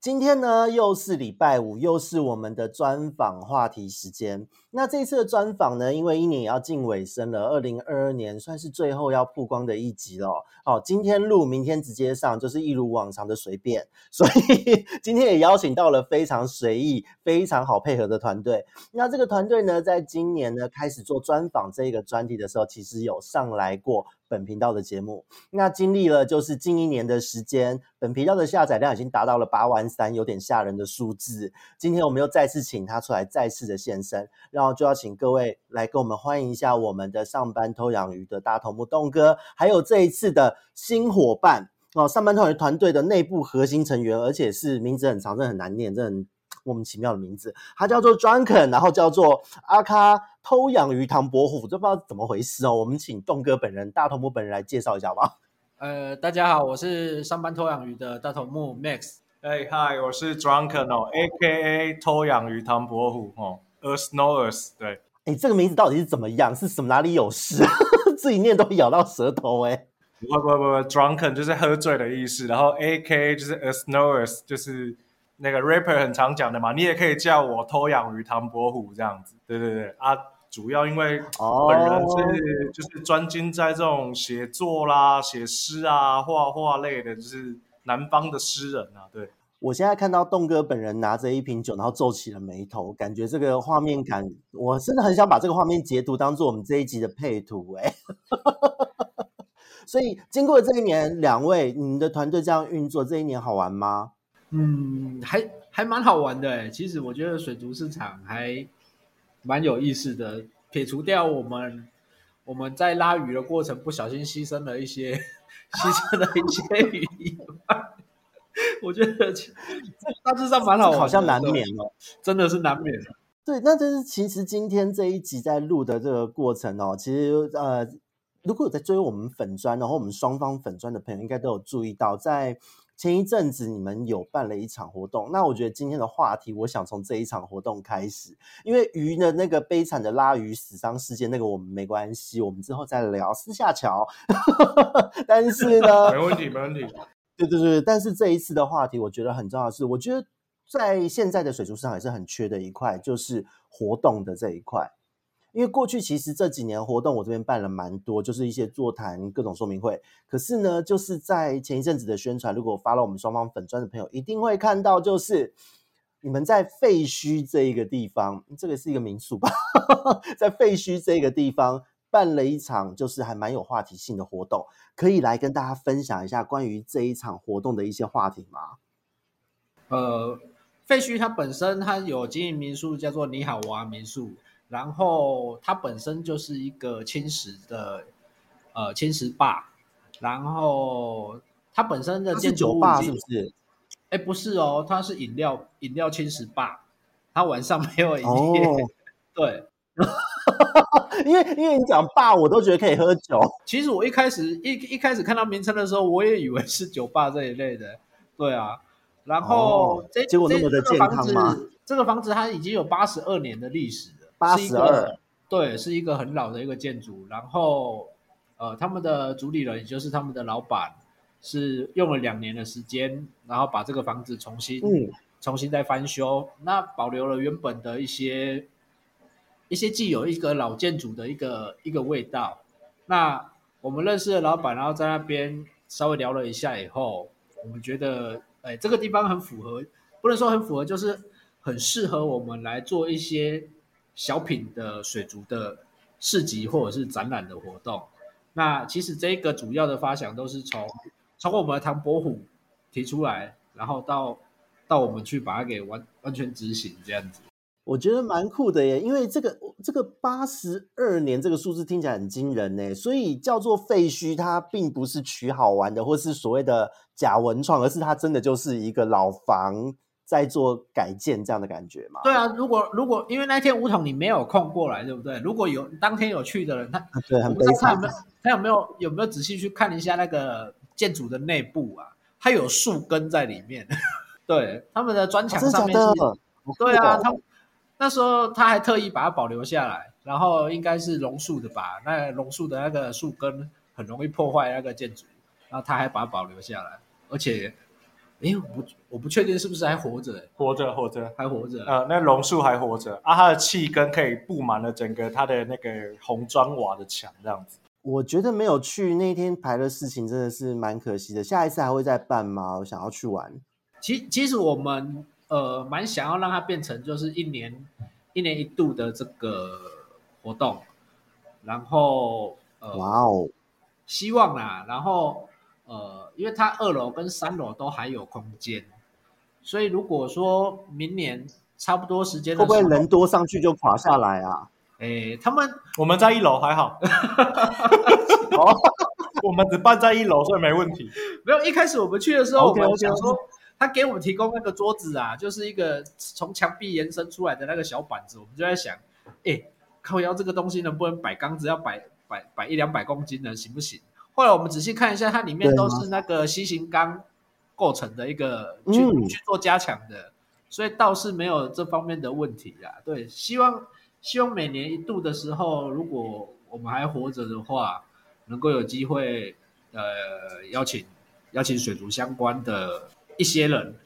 今天呢，又是礼拜五，又是我们的专访话题时间。那这次的专访呢，因为一年也要近尾声了，二零二二年算是最后要曝光的一集了。好，今天录，明天直接上，就是一如往常的随便。所以 今天也邀请到了非常随意、非常好配合的团队。那这个团队呢，在今年呢开始做专访这个专题的时候，其实有上来过。本频道的节目，那经历了就是近一年的时间，本频道的下载量已经达到了八万三，有点吓人的数字。今天我们又再次请他出来，再次的现身，然后就要请各位来跟我们欢迎一下我们的上班偷养鱼的大头目栋哥，还有这一次的新伙伴哦，上班偷养鱼团队的内部核心成员，而且是名字很长，真的很难念，真的很莫名其妙的名字，他叫做 Drunken，然后叫做阿卡偷养鱼唐伯虎，这不知道怎么回事哦。我们请栋哥本人、大头目本人来介绍一下吧。呃，大家好，我是上班偷养鱼的大头目 Max。哎嗨，我是 Drunken 哦，AKA 偷养鱼唐伯虎哦，Earth Knowers。对，哎，这个名字到底是怎么样？是什么哪里有事？自己念都咬到舌头哎。不不不不，Drunken 就是喝醉的意思，然后 AKA 就是 Earth Knowers 就是。那个 rapper 很常讲的嘛，你也可以叫我偷养鱼唐伯虎这样子，对对对啊，主要因为本人是、oh. 就是专精在这种写作啦、写诗啊、画画类的，就是南方的诗人啊。对，我现在看到栋哥本人拿着一瓶酒，然后皱起了眉头，感觉这个画面感，我真的很想把这个画面截图当做我们这一集的配图哎。所以经过这一年，两位你们的团队这样运作，这一年好玩吗？嗯，还还蛮好玩的哎。其实我觉得水族市场还蛮有意思的。撇除掉我们我们在拉鱼的过程不小心牺牲了一些牺牲了一些鱼以外，我觉得大致上蛮好玩，好像难免哦，真的是难免。对，那就是其实今天这一集在录的这个过程哦，其实呃，如果有在追我们粉砖，然后我们双方粉砖的朋友应该都有注意到，在。前一阵子你们有办了一场活动，那我觉得今天的话题，我想从这一场活动开始，因为鱼的那个悲惨的拉鱼死伤事件，那个我们没关系，我们之后再聊，私下瞧。但是呢，没问题，没问题。对对对，但是这一次的话题，我觉得很重要的是，我觉得在现在的水族市场也是很缺的一块，就是活动的这一块。因为过去其实这几年活动我这边办了蛮多，就是一些座谈、各种说明会。可是呢，就是在前一阵子的宣传，如果发了我们双方粉砖的朋友，一定会看到，就是你们在废墟这一个地方，这个是一个民宿吧，在废墟这个地方办了一场，就是还蛮有话题性的活动，可以来跟大家分享一下关于这一场活动的一些话题吗？呃，废墟它本身它有经营民宿，叫做你好娃民宿。然后它本身就是一个轻食的，呃，轻食吧。然后它本身的建筑物是不是？哎，不是哦，它是饮料饮料轻食吧。它晚上没有营业。哦、对，因为因为你讲吧，我都觉得可以喝酒。其实我一开始一一开始看到名称的时候，我也以为是酒吧这一类的。对啊，然后、哦、这结果那么的健康吗？这个房子它已经有八十二年的历史。八十二，对，是一个很老的一个建筑。然后，呃，他们的主理人也就是他们的老板，是用了两年的时间，然后把这个房子重新、嗯、重新再翻修，那保留了原本的一些一些既有一个老建筑的一个一个味道。那我们认识的老板，然后在那边稍微聊了一下以后，我们觉得，哎，这个地方很符合，不能说很符合，就是很适合我们来做一些。小品的水族的市集或者是展览的活动，那其实这个主要的发想都是从从我们的唐伯虎提出来，然后到到我们去把它给完完全执行这样子。我觉得蛮酷的耶，因为这个这个八十二年这个数字听起来很惊人呢，所以叫做废墟，它并不是取好玩的，或是所谓的假文创，而是它真的就是一个老房在做改建这样的感觉嘛？对啊，如果如果因为那天吴统你没有空过来，对不对？如果有当天有去的人，他对，很悲惨。他有没有他有没有有没有仔细去看一下那个建筑的内部啊？它有树根在里面。对，他们的砖墙上面对啊，他那时候他还特意把它保留下来，然后应该是榕树的吧？那榕树的那个树根很容易破坏那个建筑，然后他还把它保留下来，而且。哎，我不，我不确定是不是还活着，活着，活着，还活着。呃，那榕树还活着啊，它的气根可以布满了整个它的那个红砖瓦的墙，这样子。我觉得没有去那天排的事情真的是蛮可惜的。下一次还会再办吗？我想要去玩。其其实我们呃蛮想要让它变成就是一年一年一度的这个活动，然后呃，哇哦，希望啦，然后。呃，因为它二楼跟三楼都还有空间，所以如果说明年差不多时间的时，会不会人多上去就垮下来啊？哎，他们我们在一楼还好，哦，我们只办在一楼，所以没问题。没有，一开始我们去的时候，我们想说他给我们提供那个桌子啊，就是一个从墙壁延伸出来的那个小板子，我们就在想，诶，靠腰这个东西能不能摆缸子，要摆摆摆一两百公斤呢，行不行？后来我们仔细看一下，它里面都是那个新型钢构成的一个去、嗯、去做加强的，所以倒是没有这方面的问题啊。对，希望希望每年一度的时候，如果我们还活着的话，能够有机会呃邀请邀请水族相关的一些人，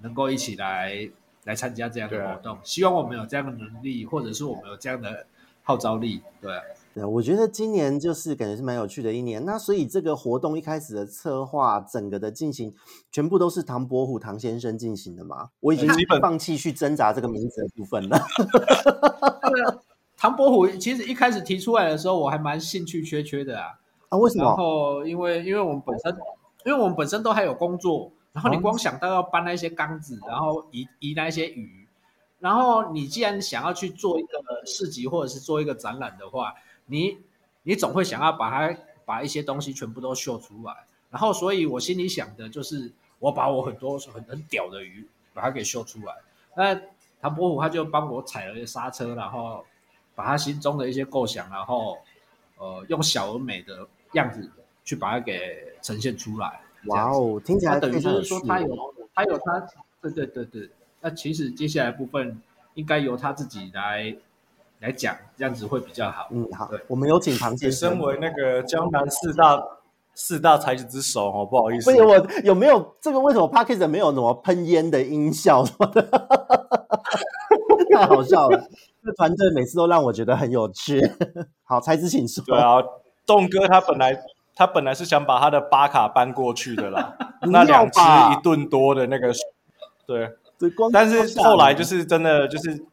能够一起来来参加这样的活动。希望我们有这样的能力，或者是我们有这样的号召力，对。对，我觉得今年就是感觉是蛮有趣的一年。那所以这个活动一开始的策划，整个的进行，全部都是唐伯虎唐先生进行的吗？我已经放弃去挣扎这个名字的部分了。唐伯虎其实一开始提出来的时候，我还蛮兴趣缺缺的啊。啊，为什么？然后因为因为我们本身，因为我们本身都还有工作，然后你光想到要搬那些缸子，然后移移那些鱼，然后你既然想要去做一个市集或者是做一个展览的话。你你总会想要把它把一些东西全部都秀出来，然后所以我心里想的就是我把我很多很很屌的鱼把它给秀出来。那唐伯虎他就帮我踩了一个刹车，然后把他心中的一些构想，然后呃用小而美的样子去把它给呈现出来。哇哦，听起来等于就是说他有他有他对对对对。那其实接下来部分应该由他自己来。来讲这样子会比较好。嗯，好，我们有请唐先生。身为那个江南四大四大才子之首哦，不好意思。不是我有没有这个？为什么 Podcast 没有什么喷烟的音效什么的？太好笑了！这团队每次都让我觉得很有趣。好，才子请说。对啊，栋哥他本来他本来是想把他的巴卡搬过去的啦，那两只一吨多的那个，对，但是后来就是真的就是。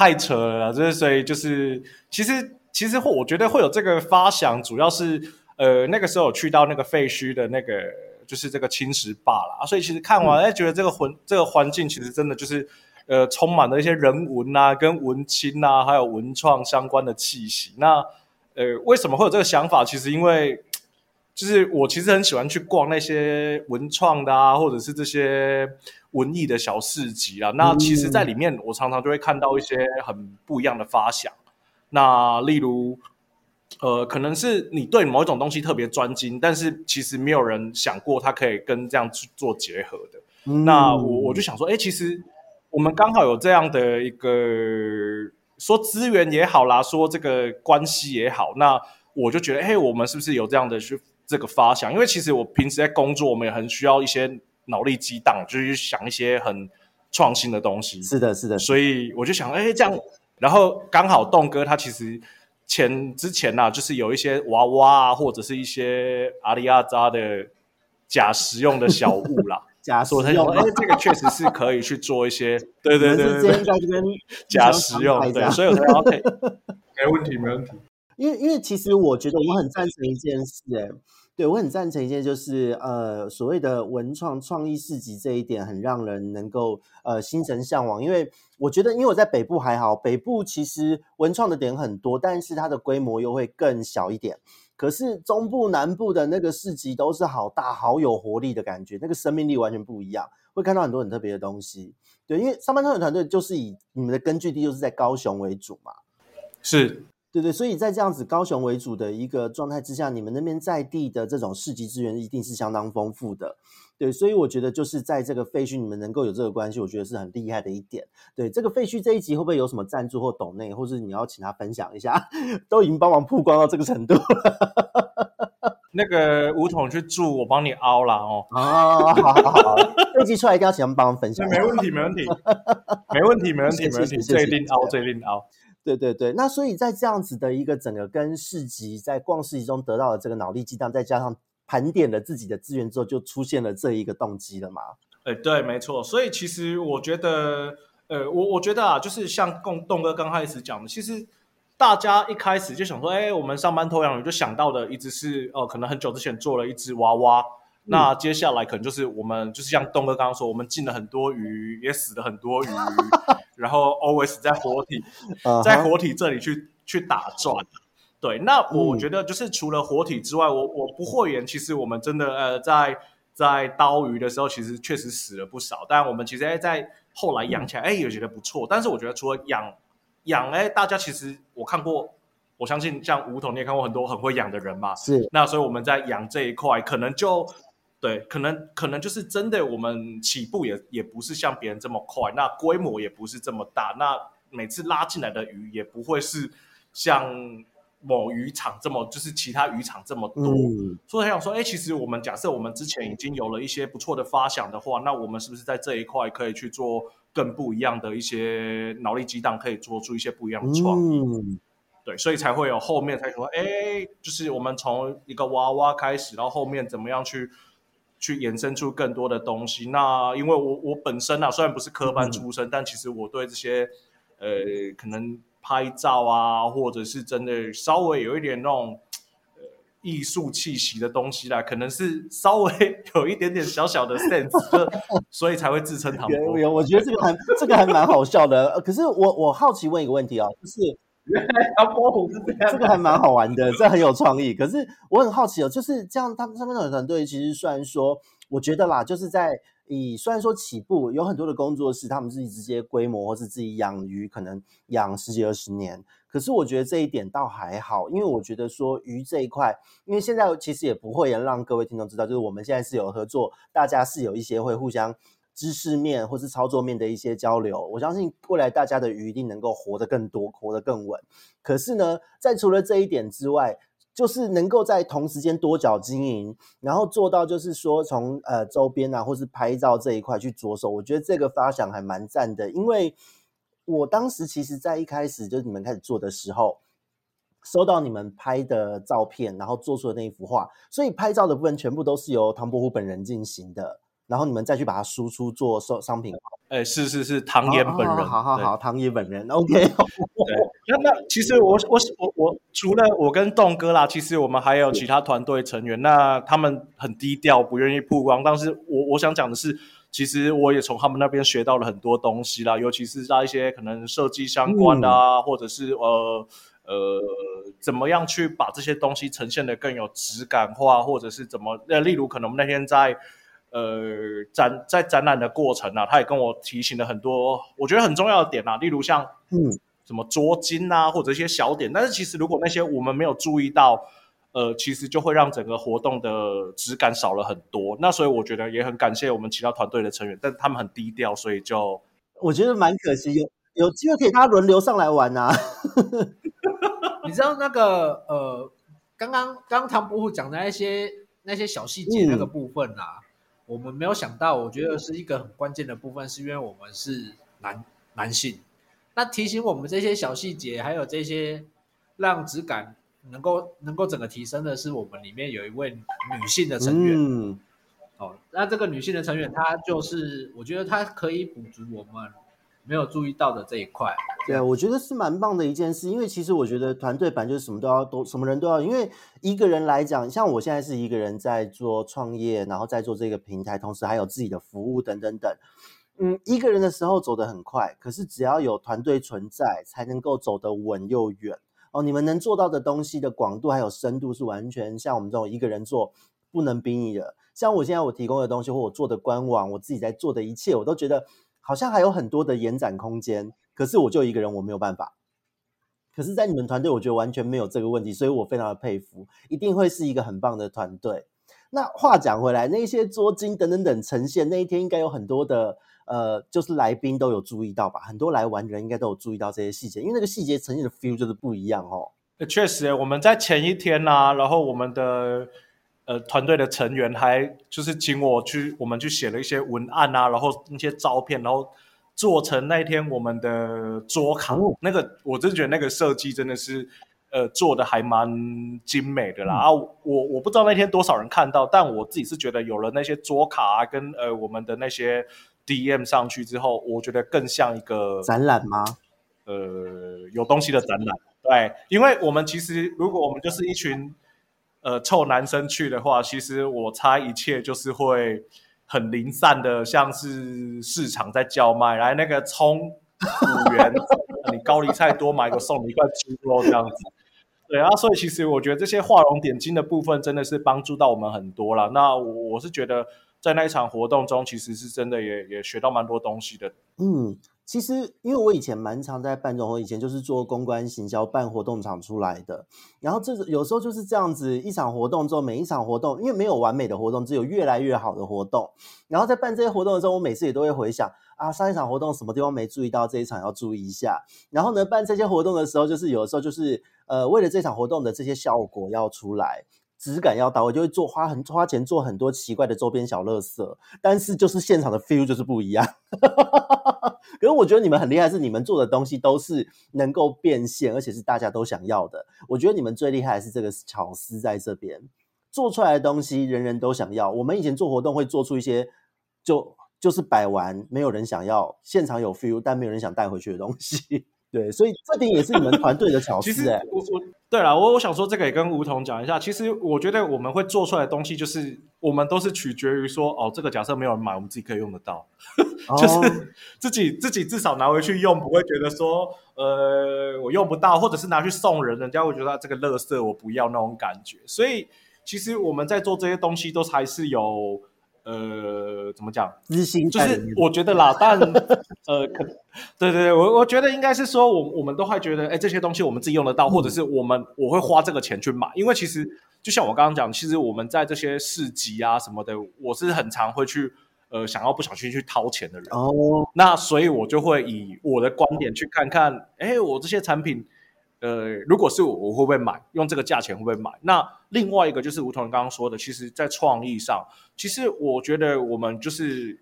太扯了，就是所以就是其实其实会我觉得会有这个发想，主要是呃那个时候有去到那个废墟的那个就是这个青石坝啦，所以其实看完哎、嗯、觉得这个环这个环境其实真的就是呃充满了一些人文啊跟文青啊还有文创相关的气息。那呃为什么会有这个想法？其实因为就是我其实很喜欢去逛那些文创的啊，或者是这些。文艺的小市集啊，那其实，在里面我常常就会看到一些很不一样的发想。嗯、那例如，呃，可能是你对某一种东西特别专精，但是其实没有人想过它可以跟这样去做结合的。嗯、那我我就想说，哎，其实我们刚好有这样的一个说资源也好啦，说这个关系也好，那我就觉得，哎，我们是不是有这样的去这个发想？因为其实我平时在工作，我们也很需要一些。脑力激荡，就是想一些很创新的东西。是的，是的。所以我就想，哎，这样，然后刚好栋哥他其实前之前呐、啊，就是有一些娃娃啊，或者是一些阿里亚扎的假实用的小物啦。假实用，哎，这个确实是可以去做一些。对对对对对。假实用，对。所以 OK，没问题，没问题。因为因为其实我觉得我很赞成一件事，哎。对，我很赞成一件，就是呃，所谓的文创创意市集这一点，很让人能够呃心神向往。因为我觉得，因为我在北部还好，北部其实文创的点很多，但是它的规模又会更小一点。可是中部南部的那个市集都是好大、好有活力的感觉，那个生命力完全不一样，会看到很多很特别的东西。对，因为上班特团队就是以你们的根据地就是在高雄为主嘛，是。对对，所以在这样子高雄为主的一个状态之下，你们那边在地的这种市集资源一定是相当丰富的。对，所以我觉得就是在这个废墟你们能够有这个关系，我觉得是很厉害的一点。对，这个废墟这一集会不会有什么赞助或抖内，或是你要请他分享一下？都已经帮忙曝光到这个程度了。那个吴统去住，我帮你凹了哦。啊，好好好，这集出来一定要请他们帮忙分享。没问题，没问题，没问题，没问题，没问题，最另凹，最另凹。对对对，那所以在这样子的一个整个跟市集在逛市集中得到的这个脑力激荡，再加上盘点了自己的资源之后，就出现了这一个动机了嘛？哎，对，没错。所以其实我觉得，呃，我我觉得啊，就是像共栋哥刚开始讲的，其实大家一开始就想说，哎，我们上班偷养鱼就想到的一直是哦、呃，可能很久之前做了一只娃娃。那接下来可能就是我们就是像东哥刚刚说，我们进了很多鱼，也死了很多鱼，然后 always 在活体，在活体这里去去打转。对，那我觉得就是除了活体之外，我我不会言，其实我们真的呃在在刀鱼的时候，其实确实死了不少。但我们其实哎在后来养起来，哎也觉得不错。但是我觉得除了养养哎，大家其实我看过，我相信像吴桐你也看过很多很会养的人嘛。是。那所以我们在养这一块，可能就。对，可能可能就是真的，我们起步也也不是像别人这么快，那规模也不是这么大，那每次拉进来的鱼也不会是像某渔场这么，就是其他渔场这么多。嗯、所以想说，哎，其实我们假设我们之前已经有了一些不错的发想的话，那我们是不是在这一块可以去做更不一样的一些脑力激荡，可以做出一些不一样的创意？嗯、对，所以才会有后面才说，哎，就是我们从一个娃娃开始，然后后面怎么样去。去衍生出更多的东西。那因为我我本身啊，虽然不是科班出身，嗯、但其实我对这些呃，可能拍照啊，或者是真的稍微有一点那种呃艺术气息的东西啦，可能是稍微有一点点小小的 sense，所以才会自称唐伯虎。我觉得这个还这个还蛮好笑的。可是我我好奇问一个问题啊，就是。唐伯虎是这样，这个还蛮好玩的，这很有创意。可是我很好奇哦，就是这样，他们上面的团队其实虽然说，我觉得啦，就是在以虽然说起步有很多的工作室，他们自己直接规模或是自己养鱼，可能养十几二十年。可是我觉得这一点倒还好，因为我觉得说鱼这一块，因为现在其实也不会让各位听众知道，就是我们现在是有合作，大家是有一些会互相。知识面或是操作面的一些交流，我相信未来大家的鱼一定能够活得更多，活得更稳。可是呢，在除了这一点之外，就是能够在同时间多角经营，然后做到就是说从呃周边啊或是拍照这一块去着手，我觉得这个发想还蛮赞的。因为我当时其实在一开始就是你们开始做的时候，收到你们拍的照片，然后做出的那一幅画，所以拍照的部分全部都是由唐伯虎本人进行的。然后你们再去把它输出做商商品，哎，是是是，唐嫣本人，好好好，唐嫣本人，OK。对，那那其实我我我我除了我跟栋哥啦，其实我们还有其他团队成员，那他们很低调，不愿意曝光。但是我我想讲的是，其实我也从他们那边学到了很多东西啦，尤其是在一些可能设计相关的啊，或者是呃呃，怎么样去把这些东西呈现的更有质感化，或者是怎么呃，例如可能我们那天在。呃，展在展览的过程啊，他也跟我提醒了很多我觉得很重要的点啊，例如像嗯什么捉金啊，或者一些小点。但是其实如果那些我们没有注意到，呃，其实就会让整个活动的质感少了很多。那所以我觉得也很感谢我们其他团队的成员，但他们很低调，所以就我觉得蛮可惜。有有机会可以大家轮流上来玩啊。你知道那个呃，刚刚刚唐伯虎讲的那些那些小细节那个部分啊。嗯我们没有想到，我觉得是一个很关键的部分，是因为我们是男男性。那提醒我们这些小细节，还有这些让质感能够能够整个提升的是，我们里面有一位女性的成员。嗯、哦，那这个女性的成员，她就是我觉得她可以补足我们。没有注意到的这一块，对，我觉得是蛮棒的一件事。因为其实我觉得团队版就是什么都要，都什么人都要。因为一个人来讲，像我现在是一个人在做创业，然后在做这个平台，同时还有自己的服务等等等。嗯，一个人的时候走得很快，可是只要有团队存在，才能够走得稳又远。哦，你们能做到的东西的广度还有深度是完全像我们这种一个人做不能比拟的。像我现在我提供的东西或我做的官网，我自己在做的一切，我都觉得好像还有很多的延展空间。可是我就一个人，我没有办法。可是，在你们团队，我觉得完全没有这个问题，所以我非常的佩服，一定会是一个很棒的团队。那话讲回来，那些桌巾等等等呈现那一天，应该有很多的呃，就是来宾都有注意到吧？很多来玩的人应该都有注意到这些细节，因为那个细节呈现的 feel 就是不一样哦。确实，我们在前一天呢、然后我们的呃团队的成员还就是请我去，我们去写了一些文案啊，然后那些照片，然后。做成那天我们的桌卡，哦、那个我真觉得那个设计真的是，呃，做的还蛮精美的啦。嗯、啊，我我不知道那天多少人看到，但我自己是觉得有了那些桌卡啊，跟呃我们的那些 DM 上去之后，我觉得更像一个展览吗？呃，有东西的展览。对，因为我们其实如果我们就是一群呃臭男生去的话，其实我猜一切就是会。很零散的，像是市场在叫卖，来那个葱五元，你高丽菜多买个送你一块猪肉这样子。对啊，所以其实我觉得这些画龙点睛的部分真的是帮助到我们很多了。那我我是觉得在那一场活动中，其实是真的也也学到蛮多东西的。嗯。其实，因为我以前蛮常在办这种，以前就是做公关行销、办活动场出来的。然后这有时候就是这样子，一场活动之后，每一场活动，因为没有完美的活动，只有越来越好的活动。然后在办这些活动的时候，我每次也都会回想啊，上一场活动什么地方没注意到，这一场要注意一下。然后呢，办这些活动的时候，就是有时候就是呃，为了这场活动的这些效果要出来。质感要到位，就会做花很花钱做很多奇怪的周边小乐色，但是就是现场的 feel 就是不一样。可是我觉得你们很厉害，是你们做的东西都是能够变现，而且是大家都想要的。我觉得你们最厉害是这个巧思在这边做出来的东西，人人都想要。我们以前做活动会做出一些就就是摆完没有人想要，现场有 feel 但没有人想带回去的东西。对，所以这点也是你们团队的巧思。其实我我对了，我我想说这个也跟吴桐讲一下。其实我觉得我们会做出来的东西，就是我们都是取决于说，哦，这个假设没有人买，我们自己可以用得到，就是自己自己至少拿回去用，不会觉得说，呃，我用不到，或者是拿去送人，人家会觉得这个垃圾我不要那种感觉。所以其实我们在做这些东西，都还是有。呃，怎么讲？日新就是我觉得啦，但呃，可对对对，我我觉得应该是说，我我们都会觉得，哎，这些东西我们自己用得到，嗯、或者是我们我会花这个钱去买，因为其实就像我刚刚讲，其实我们在这些市集啊什么的，我是很常会去呃想要不小心去掏钱的人哦，那所以我就会以我的观点去看看，哎，我这些产品。呃，如果是我，我会不会买？用这个价钱会不会买？那另外一个就是吴桐刚刚说的，其实，在创意上，其实我觉得我们就是，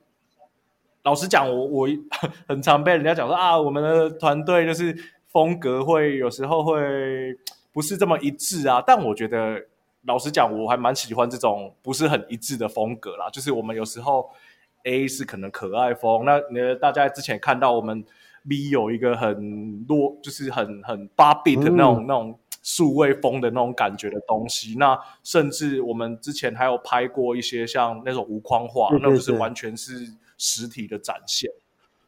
老实讲，我我 很常被人家讲说啊，我们的团队就是风格会有时候会不是这么一致啊。但我觉得，老实讲，我还蛮喜欢这种不是很一致的风格啦。就是我们有时候 A 是可能可爱风，那呃，大家之前看到我们。B 有一个很多，就是很很八 bit 的那种、嗯、那种数位风的那种感觉的东西。那甚至我们之前还有拍过一些像那种无框画，对对对，那就是完全是实体的展现。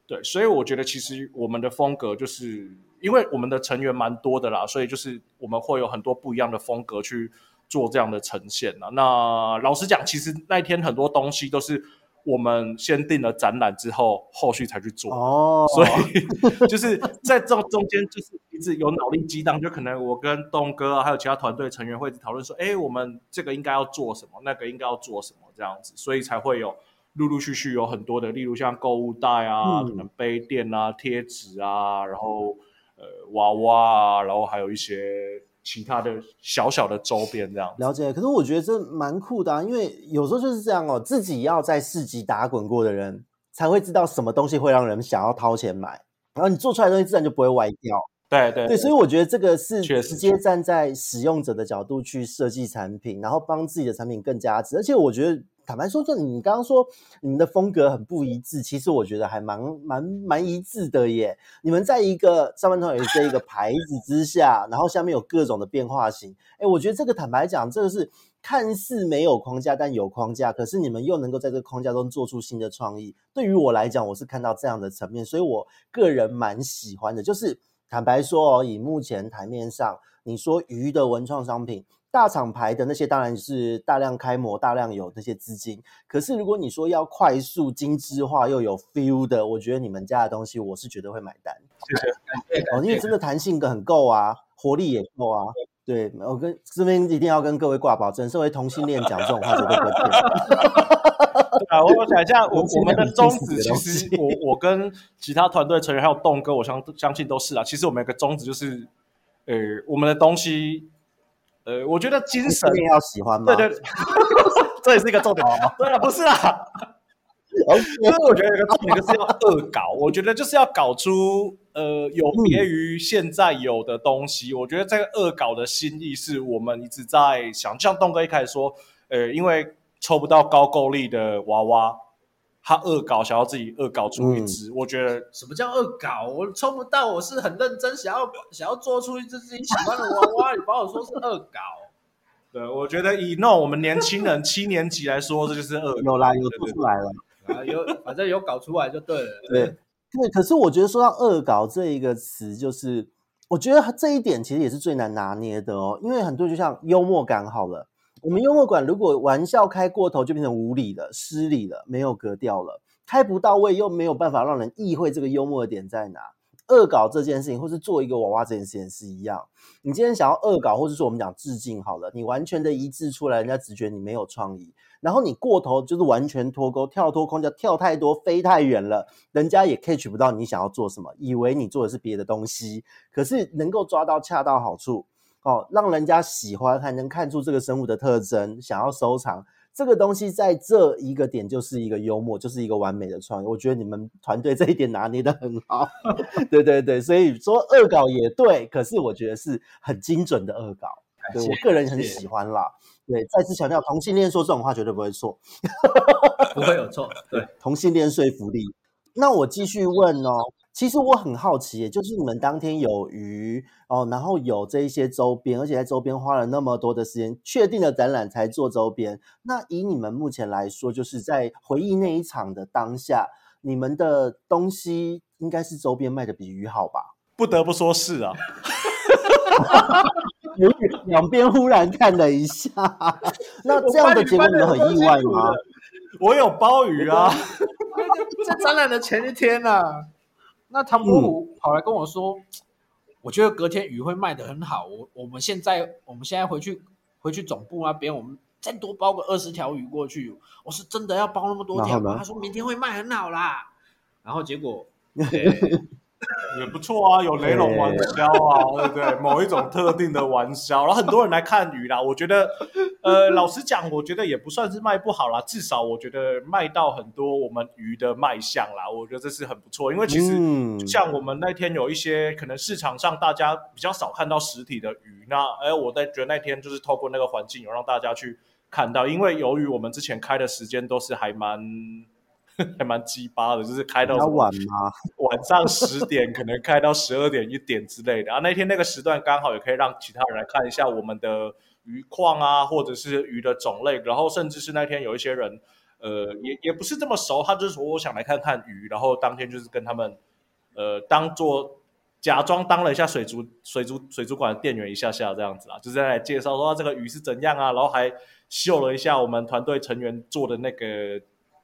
对，所以我觉得其实我们的风格就是因为我们的成员蛮多的啦，所以就是我们会有很多不一样的风格去做这样的呈现啦。那老实讲，其实那一天很多东西都是。我们先定了展览之后，后续才去做。哦，所以 就是在这中间，就是一直有脑力激荡，就可能我跟东哥啊，还有其他团队成员会讨论说，哎，我们这个应该要做什么，那个应该要做什么，这样子，所以才会有陆陆续续有很多的，例如像购物袋啊，嗯、可能杯垫啊、贴纸啊，然后呃娃娃啊，然后还有一些。其他的小小的周边这样了解，可是我觉得这蛮酷的啊，因为有时候就是这样哦，自己要在市集打滚过的人才会知道什么东西会让人想要掏钱买，然后你做出来的东西自然就不会歪掉。对对对，所以我觉得这个是直接站在使用者的角度去设计产品，然后帮自己的产品更加值，而且我觉得。坦白说，就你刚刚说你们的风格很不一致，其实我觉得还蛮蛮蛮一致的耶。你们在一个上半团有这一个牌子之下，然后下面有各种的变化型。哎，我觉得这个坦白讲，这个是看似没有框架，但有框架，可是你们又能够在这个框架中做出新的创意。对于我来讲，我是看到这样的层面，所以我个人蛮喜欢的。就是坦白说哦，以目前台面上你说鱼的文创商品，大厂牌的那些当然是大量开模、大量有那些资金。可是如果你说要快速精致化又有 feel 的，我觉得你们家的东西我是绝对会买单。谢谢。哦，因为真的弹性的很够啊，活力也够啊。对，我跟这边一定要跟各位挂保证，身为同性恋讲这种话绝对不会骗。对啊，我我想一下，我我们的宗旨其实，我我跟其他团队成员还有栋哥，我相相信都是啊。其实我们有个宗旨就是，呃，我们的东西，呃，我觉得精神要喜欢吗？对对，这也是一个重点。对啊，不是啊。因为 我觉得有个重点就是要恶搞，我觉得就是要搞出呃有别于现在有的东西。我觉得这个恶搞的心意是我们一直在想，像东哥一开始说，呃，因为抽不到高够力的娃娃，他恶搞想要自己恶搞出一只。我觉得什么叫恶搞？我抽不到，我是很认真想要 想要做出一只自己喜欢的娃娃，你把我说是恶搞？对，我觉得以那种我们年轻人 七年级来说，这就是恶搞。有啦，有做出来了。啊，有，反正有搞出来就对了。对，对。可是我觉得说到恶搞这一个词，就是我觉得这一点其实也是最难拿捏的哦。因为很多就像幽默感好了，我们幽默馆如果玩笑开过头，就变成无理了、失礼了、没有格调了，开不到位又没有办法让人意会这个幽默的点在哪。恶搞这件事情，或是做一个娃娃这件事情是一样。你今天想要恶搞，或者说我们讲致敬好了，你完全的一致出来，人家只觉得你没有创意。然后你过头就是完全脱钩，跳脱框架，跳太多，飞太远了，人家也 catch 不到你想要做什么，以为你做的是别的东西。可是能够抓到恰到好处，哦，让人家喜欢，还能看出这个生物的特征，想要收藏这个东西，在这一个点就是一个幽默，就是一个完美的创意。我觉得你们团队这一点拿捏的很好，对对对，所以说恶搞也对，可是我觉得是很精准的恶搞，对，我个人很喜欢啦。对，再次强调，同性恋说这种话绝对不会错，不会有错。对，同性恋说服力。那我继续问哦，其实我很好奇，就是你们当天有鱼哦，然后有这一些周边，而且在周边花了那么多的时间，确定了展览才做周边。那以你们目前来说，就是在回忆那一场的当下，你们的东西应该是周边卖的比鱼好吧？不得不说是啊。两边忽然看了一下，那这样的结果你们很意外吗？我 有鲍鱼啊，在展览的前一天啊，那唐伯虎跑来跟我说，嗯、我觉得隔天鱼会卖得很好。我我们现在我们现在回去回去总部那边，我们再多包个二十条鱼过去。我是真的要包那么多条吗？他说明天会卖很好啦。然后结果。也不错啊，有雷龙玩销啊，对不对？某一种特定的玩销，然后很多人来看鱼啦。我觉得，呃，老实讲，我觉得也不算是卖不好啦，至少我觉得卖到很多我们鱼的卖相啦。我觉得这是很不错，因为其实像我们那天有一些可能市场上大家比较少看到实体的鱼，那哎，我在觉得那天就是透过那个环境，有让大家去看到，因为由于我们之前开的时间都是还蛮。还蛮鸡巴的，就是开到晚吗？晚上十点，可能开到十二点一点之类的啊。那天那个时段刚好也可以让其他人来看一下我们的鱼况啊，或者是鱼的种类。然后甚至是那天有一些人，呃，也也不是这么熟，他就是说我想来看看鱼。然后当天就是跟他们，呃，当做假装当了一下水族水族水族馆的店员一下下这样子啊，就是在来介绍说这个鱼是怎样啊，然后还秀了一下我们团队成员做的那个。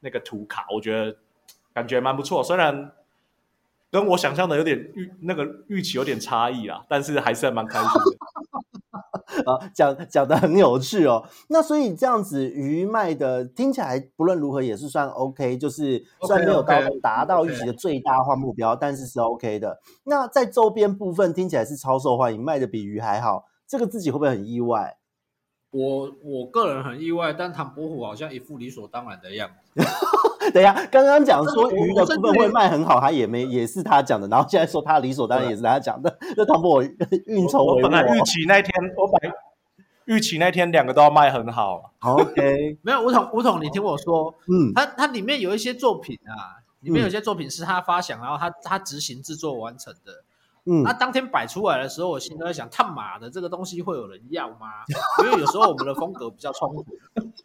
那个图卡，我觉得感觉蛮不错，虽然跟我想象的有点预那个预期有点差异啦，但是还是蛮开心的。啊，讲讲的很有趣哦。那所以这样子鱼卖的听起来不论如何也是算 OK，就是虽然没有到达到预期的最大化目标，okay, okay. 但是是 OK 的。那在周边部分听起来是超受欢迎，卖的比鱼还好，这个自己会不会很意外？我我个人很意外，但唐伯虎好像一副理所当然的样子。等一下，刚刚讲说鱼的部分会卖很好，他也没也是他讲的，然后现在说他理所当然也是他讲的。那唐伯我运筹帷幄。我本来预期那天，我本来预期那天两个都要卖很好。OK，没有吴桐，吴桐，你听我说，嗯，他他里面有一些作品啊，里面有些作品是他发想，然后他他执行制作完成的。嗯，那当天摆出来的时候，我心都在想，他妈的，这个东西会有人要吗？因为有时候我们的风格比较冲突。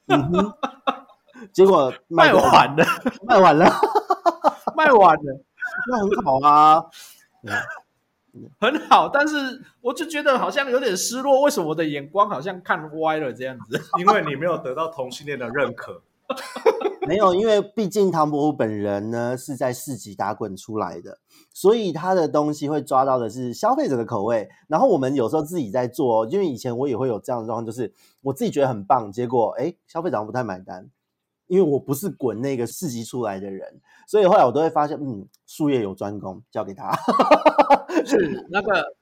结果卖完了，卖完了，卖完了，那很好啊。很好，但是我就觉得好像有点失落，为什么我的眼光好像看歪了这样子？因为你没有得到同性恋的认可。没有，因为毕竟唐伯虎本人呢是在市集打滚出来的，所以他的东西会抓到的是消费者的口味。然后我们有时候自己在做，因为以前我也会有这样的状况，就是我自己觉得很棒，结果哎，消费者不太买单，因为我不是滚那个市集出来的人，所以后来我都会发现，嗯，术业有专攻，交给他。是 那个，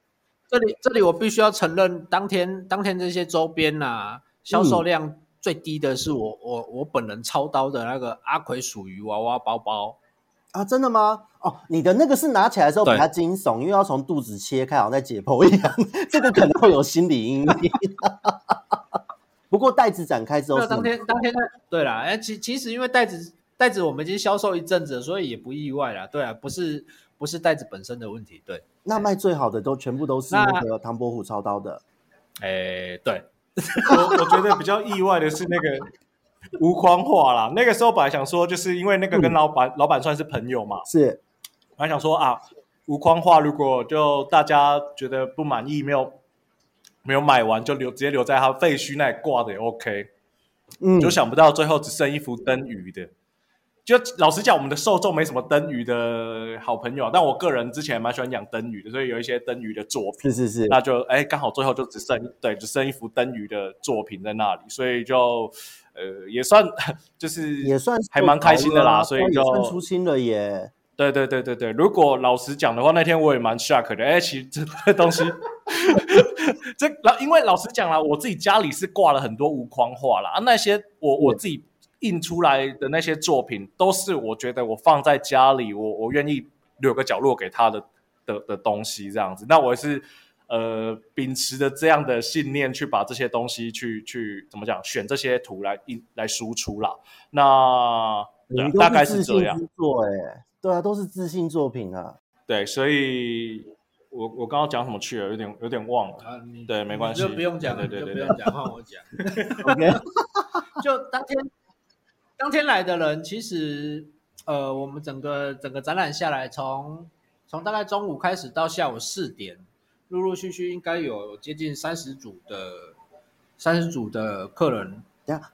这里这里我必须要承认，当天当天这些周边啊，销售量、嗯。最低的是我我我本人操刀的那个阿奎属于娃娃包包啊，真的吗？哦，你的那个是拿起来的时候比较惊悚，因为要从肚子切开，好像在解剖一样，这个可能会有心理阴影。不过袋子展开之后，当天当天对啦，哎，其其实因为袋子袋子我们已经销售一阵子了，所以也不意外啦。对啊，不是不是袋子本身的问题，对。那卖最好的都全部都是那个唐伯虎操刀的，哎，对。我我觉得比较意外的是那个 无框画啦，那个时候本来想说，就是因为那个跟老板、嗯、老板算是朋友嘛，是，本来想说啊，无框画如果就大家觉得不满意，没有没有买完，就留直接留在他废墟那里挂的也 OK，嗯，就想不到最后只剩一幅灯鱼的。就老实讲，我们的受众没什么灯鱼的好朋友，但我个人之前蛮喜欢养灯鱼的，所以有一些灯鱼的作品，是是是，那就哎，刚好最后就只剩 对，只剩一幅灯鱼的作品在那里，所以就呃也算 就是也算还蛮开心的啦，所以就出清了耶。对对对对对，如果老实讲的话，那天我也蛮 shock 的，哎，其实这个东西，这老因为老实讲啦，我自己家里是挂了很多无框画啦，啊，那些我我自己。印出来的那些作品，都是我觉得我放在家里，我我愿意留个角落给他的的的东西，这样子。那我是呃秉持着这样的信念去把这些东西去去怎么讲，选这些图来印来输出啦。那大概是这样。做哎，对啊，都是自信作品啊。对，所以我我刚刚讲什么去了，有点有点忘了。啊、对，没关系，就不用讲，对对对，不用讲，换我讲。OK，就当天。当天来的人，其实，呃，我们整个整个展览下来，从从大概中午开始到下午四点，陆陆续续应该有接近三十组的三十组的客人。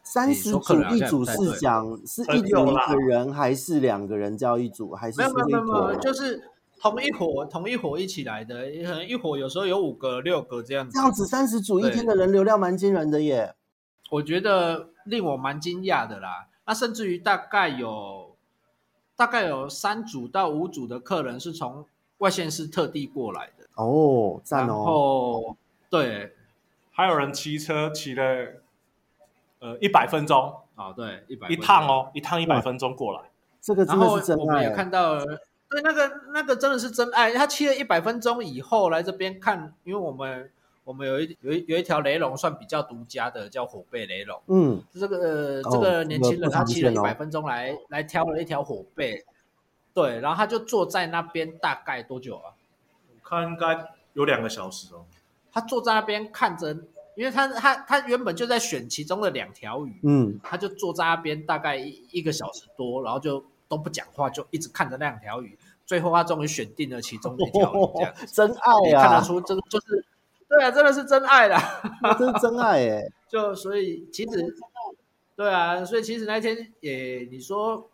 三十组一组是讲是一组一个人，还是两个人叫一组，还是没有没有没有，就是同一伙同一伙一起来的，可能一伙有时候有五个六个这样子。这样子三十组一天的人流量蛮惊人的耶。我觉得令我蛮惊讶的啦。那甚至于大概有大概有三组到五组的客人是从外县市特地过来的哦，赞哦。然后对，还有人骑车骑了呃一百分钟啊，对，一百一趟哦，一趟一百分钟过来，这个真的是真爱。我们也看到，对，那个那个真的是真爱。他骑了一百分钟以后来这边看，因为我们。我们有一有一有一条雷龙算比较独家的，叫火背雷龙。嗯，这个、呃、这个年轻人他骑了一百分钟来、哦、来挑了一条火背，对，然后他就坐在那边大概多久啊？我看应该有两个小时哦。他坐在那边看着，因为他他他原本就在选其中的两条鱼，嗯，他就坐在那边大概一一个小时多，然后就都不讲话，就一直看着那两条鱼，最后他终于选定了其中一条鱼，这样、哦、真爱啊！看得出这个就是。对啊，真的是真爱啦，这是真爱耶！就所以其实，对啊，所以其实那天也你说，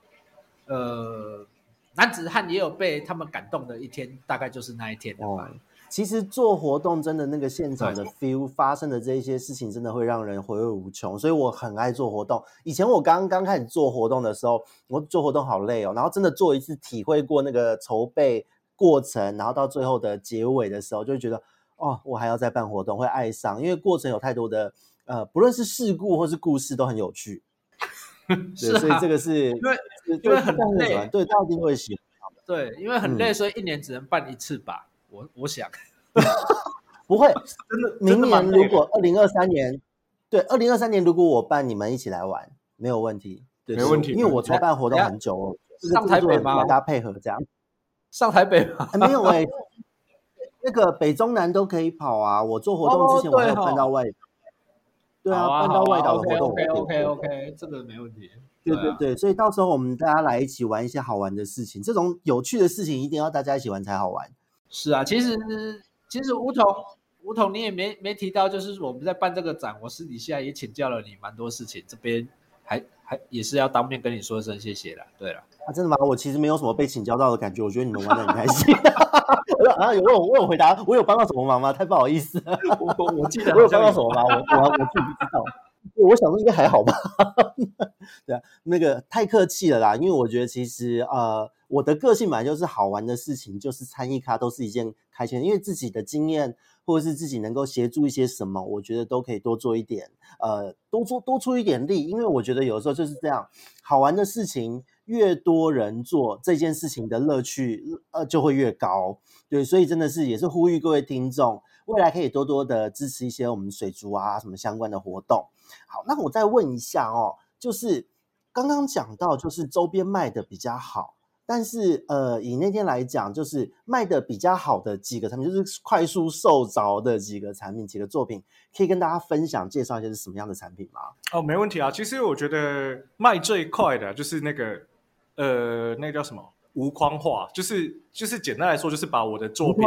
呃，男子汉也有被他们感动的一天，大概就是那一天哦。其实做活动真的那个现场的 feel 发生的这一些事情，真的会让人回味无穷。所以我很爱做活动。以前我刚刚开始做活动的时候，我做活动好累哦，然后真的做一次，体会过那个筹备过程，然后到最后的结尾的时候，就会觉得。哦，我还要再办活动，会爱上，因为过程有太多的呃，不论是事故或是故事都很有趣。是、啊，所以这个是因为因为很累，对，大家一定会喜欢。对，因为很累，所以一年只能办一次吧。嗯、我我想 不会，真的。明年如果二零二三年，对，二零二三年如果我办，你们一起来玩，没有问题，对，没问题。因为我筹办活动很久哦，上台北吗？大家配合这样，上台北吗？还没有哎、欸。那个北中南都可以跑啊！我做活动之前，我还有办到外岛。对啊，办到外岛的活动。OK OK OK，这个没问题。对对对，所以到时候我们大家来一起玩一些好玩的事情，这种有趣的事情一定要大家一起玩才好玩。是啊，其实其实吴桐吴桐你也没没提到，就是我们在办这个展，我私底下也请教了你蛮多事情，这边还还也是要当面跟你说一声谢谢了。对了，啊，真的吗？我其实没有什么被请教到的感觉，我觉得你们玩的很开心。啊，有问我问我回答，我有帮到什么忙吗？太不好意思了，我我我记得我有帮到什么忙，我我我自己不知道。我想说应该还好吧，对啊，那个太客气了啦，因为我觉得其实呃，我的个性本来就是好玩的事情，就是参与咖都是一件开心，因为自己的经验或者是自己能够协助一些什么，我觉得都可以多做一点，呃，多做多出一点力，因为我觉得有的时候就是这样，好玩的事情越多人做，这件事情的乐趣呃就会越高，对，所以真的是也是呼吁各位听众，未来可以多多的支持一些我们水族啊什么相关的活动。好，那我再问一下哦，就是刚刚讲到，就是周边卖的比较好，但是呃，以那天来讲，就是卖的比较好的几个产品，就是快速受着的几个产品、几个作品，可以跟大家分享介绍一下是什么样的产品吗？哦，没问题啊。其实我觉得卖最快的就是那个呃，那个叫什么无框画，就是就是简单来说，就是把我的作品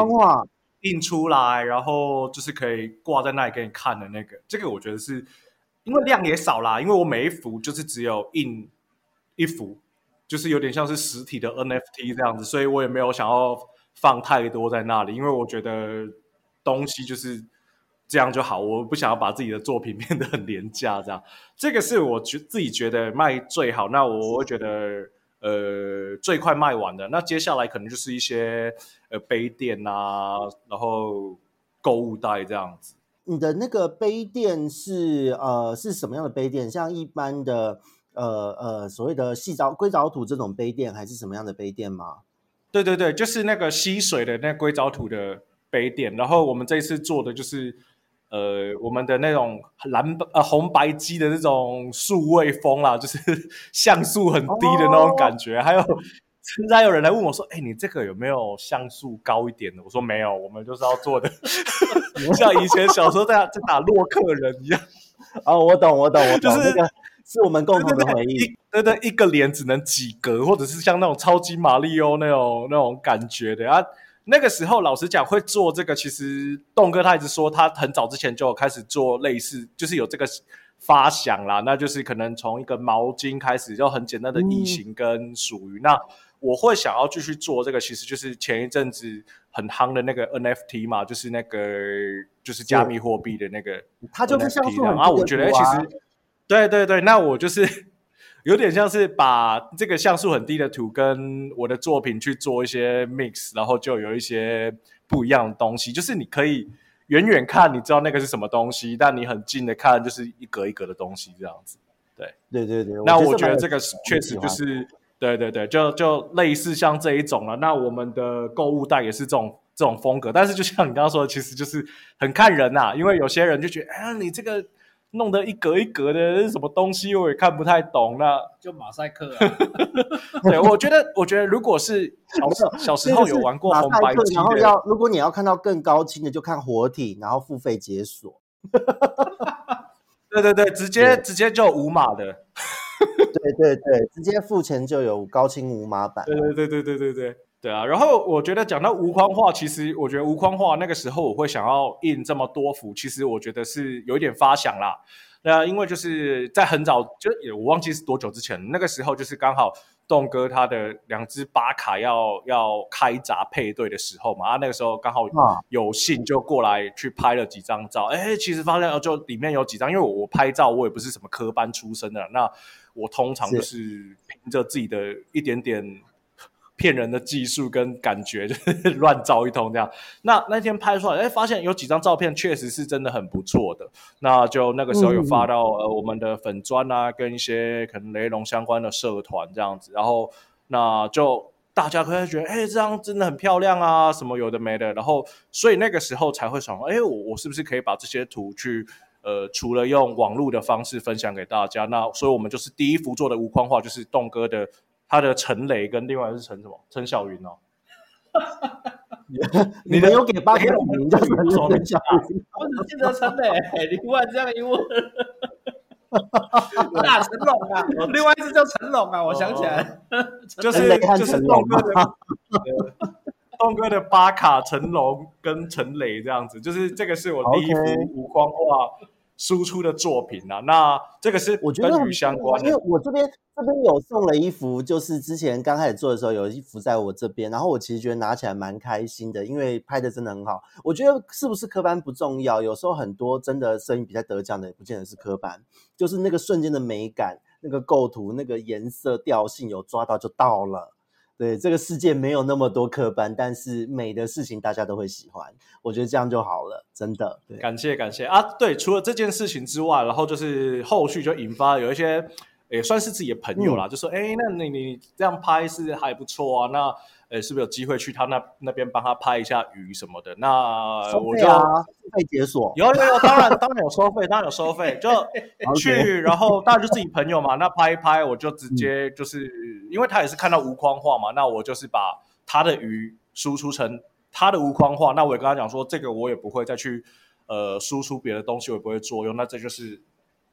印出来，然后就是可以挂在那里给你看的那个，这个我觉得是。因为量也少啦，因为我每一幅就是只有印一幅，就是有点像是实体的 NFT 这样子，所以我也没有想要放太多在那里，因为我觉得东西就是这样就好，我不想要把自己的作品 变得很廉价这样。这个是我觉自己觉得卖最好，那我会觉得呃最快卖完的。那接下来可能就是一些呃杯垫啊，然后购物袋这样子。你的那个杯垫是呃是什么样的杯垫？像一般的呃呃所谓的细藻硅藻土这种杯垫，还是什么样的杯垫吗？对对对，就是那个吸水的那硅藻土的杯垫。然后我们这一次做的就是呃我们的那种蓝呃红白机的那种数位风啦，就是 像素很低的那种感觉，哦、还有。现在有人来问我说：“哎、欸，你这个有没有像素高一点的？”我说：“没有，我们就是要做的，像以前小时候在在打洛克人一样。”哦，我懂，我懂，我懂，是我们共同的回忆。对对，一个脸只能几格，或者是像那种超级马里奥那种那种感觉的啊。那个时候，老实讲，会做这个，其实栋哥他一直说，他很早之前就开始做类似，就是有这个发想啦。那就是可能从一个毛巾开始，就很简单的异形跟属于、嗯、那。我会想要继续做这个，其实就是前一阵子很夯的那个 NFT 嘛，就是那个就是加密货币的那个它就是像素很低的图啊。我觉得其实对对对，那我就是 有点像是把这个像素很低的图跟我的作品去做一些 mix，然后就有一些不一样的东西。就是你可以远远看，你知道那个是什么东西，但你很近的看，就是一格一格的东西这样子。对对对对，那我觉得这个确实就是。对对对，就就类似像这一种了。那我们的购物袋也是这种这种风格，但是就像你刚刚说的，其实就是很看人呐、啊。因为有些人就觉得，哎呀，你这个弄得一格一格的，是什么东西，我也看不太懂。那就马赛克啊。对，我觉得，我觉得如果是小小时候有玩过红白机，然后要如果你要看到更高清的，就看活体，然后付费解锁。对对对，直接直接就无码的。对对对，直接付钱就有高清无码版。对对对对对对对对啊！然后我觉得讲到无框画，其实我觉得无框画那个时候我会想要印这么多幅，其实我觉得是有一点发想啦。那因为就是在很早就也我忘记是多久之前，那个时候就是刚好栋哥他的两只巴卡要要开闸配对的时候嘛，啊那个时候刚好有幸就过来去拍了几张照。哎，其实发现就里面有几张，因为我我拍照我也不是什么科班出身的，那。我通常就是凭着自己的一点点骗人的技术跟感觉，就是乱照一通这样。那那天拍出来，哎，发现有几张照片确实是真的很不错的。那就那个时候有发到呃我们的粉专啊，跟一些可能雷龙相关的社团这样子。然后那就大家可能觉得，哎，这张真的很漂亮啊，什么有的没的。然后所以那个时候才会想，哎，我我是不是可以把这些图去。呃，除了用网络的方式分享给大家，那所以我们就是第一幅做的无框画，就是栋哥的他的陈雷跟另外是陈什么？陈小云哦。你没有给八个名叫陈小云，我只记得陈雷，另外这样一问，大成龙啊，另外一只叫成龙啊，我想起来，就是就是栋哥的。东哥的 巴卡成龙跟陈磊这样子，就是这个是我第一幅无框画输出的作品啊。那这个是我觉得跟鱼相关的，因为我这边这边有送了一幅，就是之前刚开始做的时候有一幅在我这边，然后我其实觉得拿起来蛮开心的，因为拍的真的很好。我觉得是不是科班不重要，有时候很多真的摄影比赛得奖的也不见得是科班，就是那个瞬间的美感。那个构图、那个颜色调性有抓到就到了。对，这个世界没有那么多科班，但是美的事情大家都会喜欢。我觉得这样就好了，真的。对，感谢感谢啊！对，除了这件事情之外，然后就是后续就引发有一些也算是自己的朋友啦，嗯、就说：“哎，那你你这样拍是还不错啊。”那呃，是不是有机会去他那那边帮他拍一下鱼什么的？那我就被解锁。有有有，当然当然有收费，当然有收费。就 去，然后当然就自己朋友嘛。那拍一拍，我就直接就是，嗯、因为他也是看到无框画嘛。那我就是把他的鱼输出成他的无框画。那我也跟他讲说，这个我也不会再去呃输出别的东西，我也不会作用。那这就是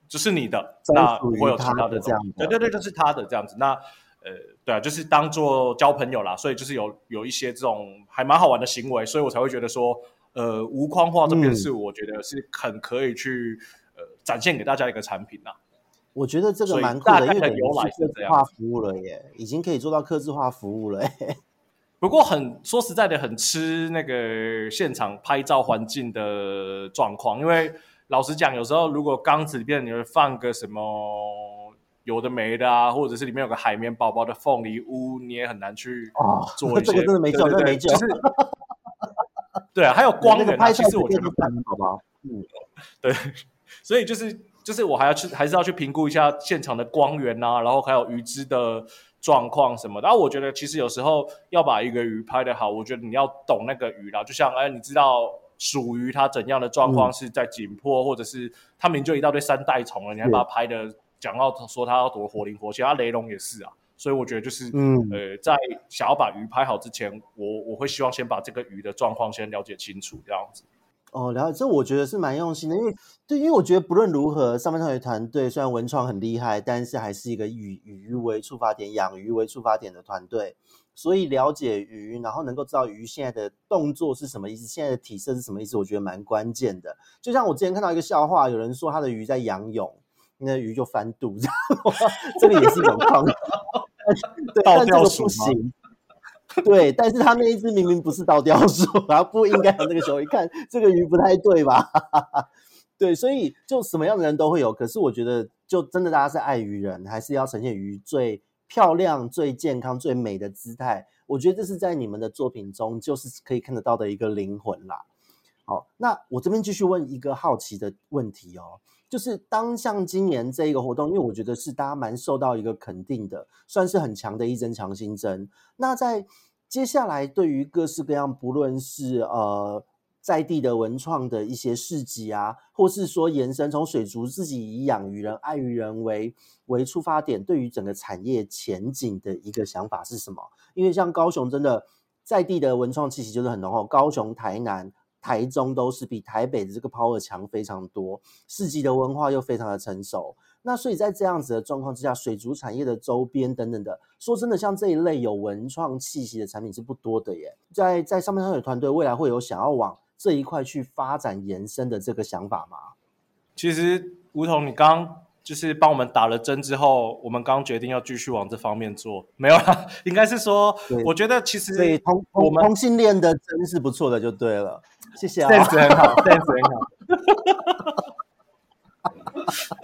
就是你的，那不会有其他的这样。对对对，就是他的这样子。那。呃，对啊，就是当做交朋友啦，所以就是有有一些这种还蛮好玩的行为，所以我才会觉得说，呃，无框画这边是我觉得是很可以去、嗯、呃展现给大家一个产品啦。我觉得这个蛮酷的，因为等于是客制化服务了耶，已经可以做到客制化服务了耶。不过很说实在的，很吃那个现场拍照环境的状况，因为老实讲，有时候如果缸子里边你会放个什么。有的没的啊，或者是里面有个海绵宝宝的凤梨屋，你也很难去做一些。哦、这个真的没救，没救。就是，对啊，还有 光源、啊，其实我觉得好不好？嗯，对，所以就是就是我还要去，还是要去评估一下现场的光源啊，然后还有鱼只的状况什么的。然后我觉得其实有时候要把一个鱼拍得好，我觉得你要懂那个鱼啦。就像哎，你知道属于它怎样的状况是在紧迫，嗯、或者是它明明就一大堆三代虫了，你还把它拍的。讲到说他要多活灵活现，他雷龙也是啊，所以我觉得就是，嗯，呃，在想要把鱼拍好之前，我我会希望先把这个鱼的状况先了解清楚，这样子。哦，了解，这我觉得是蛮用心的，因为对，因为我觉得不论如何，上半场的团队虽然文创很厉害，但是还是一个以鱼为出发点、养鱼为出发点的团队，所以了解鱼，然后能够知道鱼现在的动作是什么意思，现在的体色是什么意思，我觉得蛮关键的。就像我之前看到一个笑话，有人说他的鱼在仰泳。那鱼就翻肚 子，这个也是有创意。对，但这个不行。对，但是他那一只明明不是倒吊鼠，然后不应该有那个时候一看这个鱼不太对吧？对，所以就什么样的人都会有。可是我觉得，就真的大家是爱鱼人，还是要呈现鱼最漂亮、最健康、最美的姿态。我觉得这是在你们的作品中，就是可以看得到的一个灵魂啦。好，那我这边继续问一个好奇的问题哦。就是当像今年这一个活动，因为我觉得是大家蛮受到一个肯定的，算是很强的一针强心针。那在接下来，对于各式各样，不论是呃在地的文创的一些市集啊，或是说延伸从水族自己以养鱼人、爱鱼人为为出发点，对于整个产业前景的一个想法是什么？因为像高雄真的在地的文创气息就是很浓厚，高雄、台南。台中都是比台北的这个 power 强非常多，市集的文化又非常的成熟，那所以在这样子的状况之下，水族产业的周边等等的，说真的，像这一类有文创气息的产品是不多的耶。在在上面上有团队未来会有想要往这一块去发展延伸的这个想法吗？其实吴桐，你刚。就是帮我们打了针之后，我们刚决定要继续往这方面做，没有啦，应该是说，我觉得其实我们同性恋的针是不错的，就对了，谢谢啊，sense 很好，sense 很好，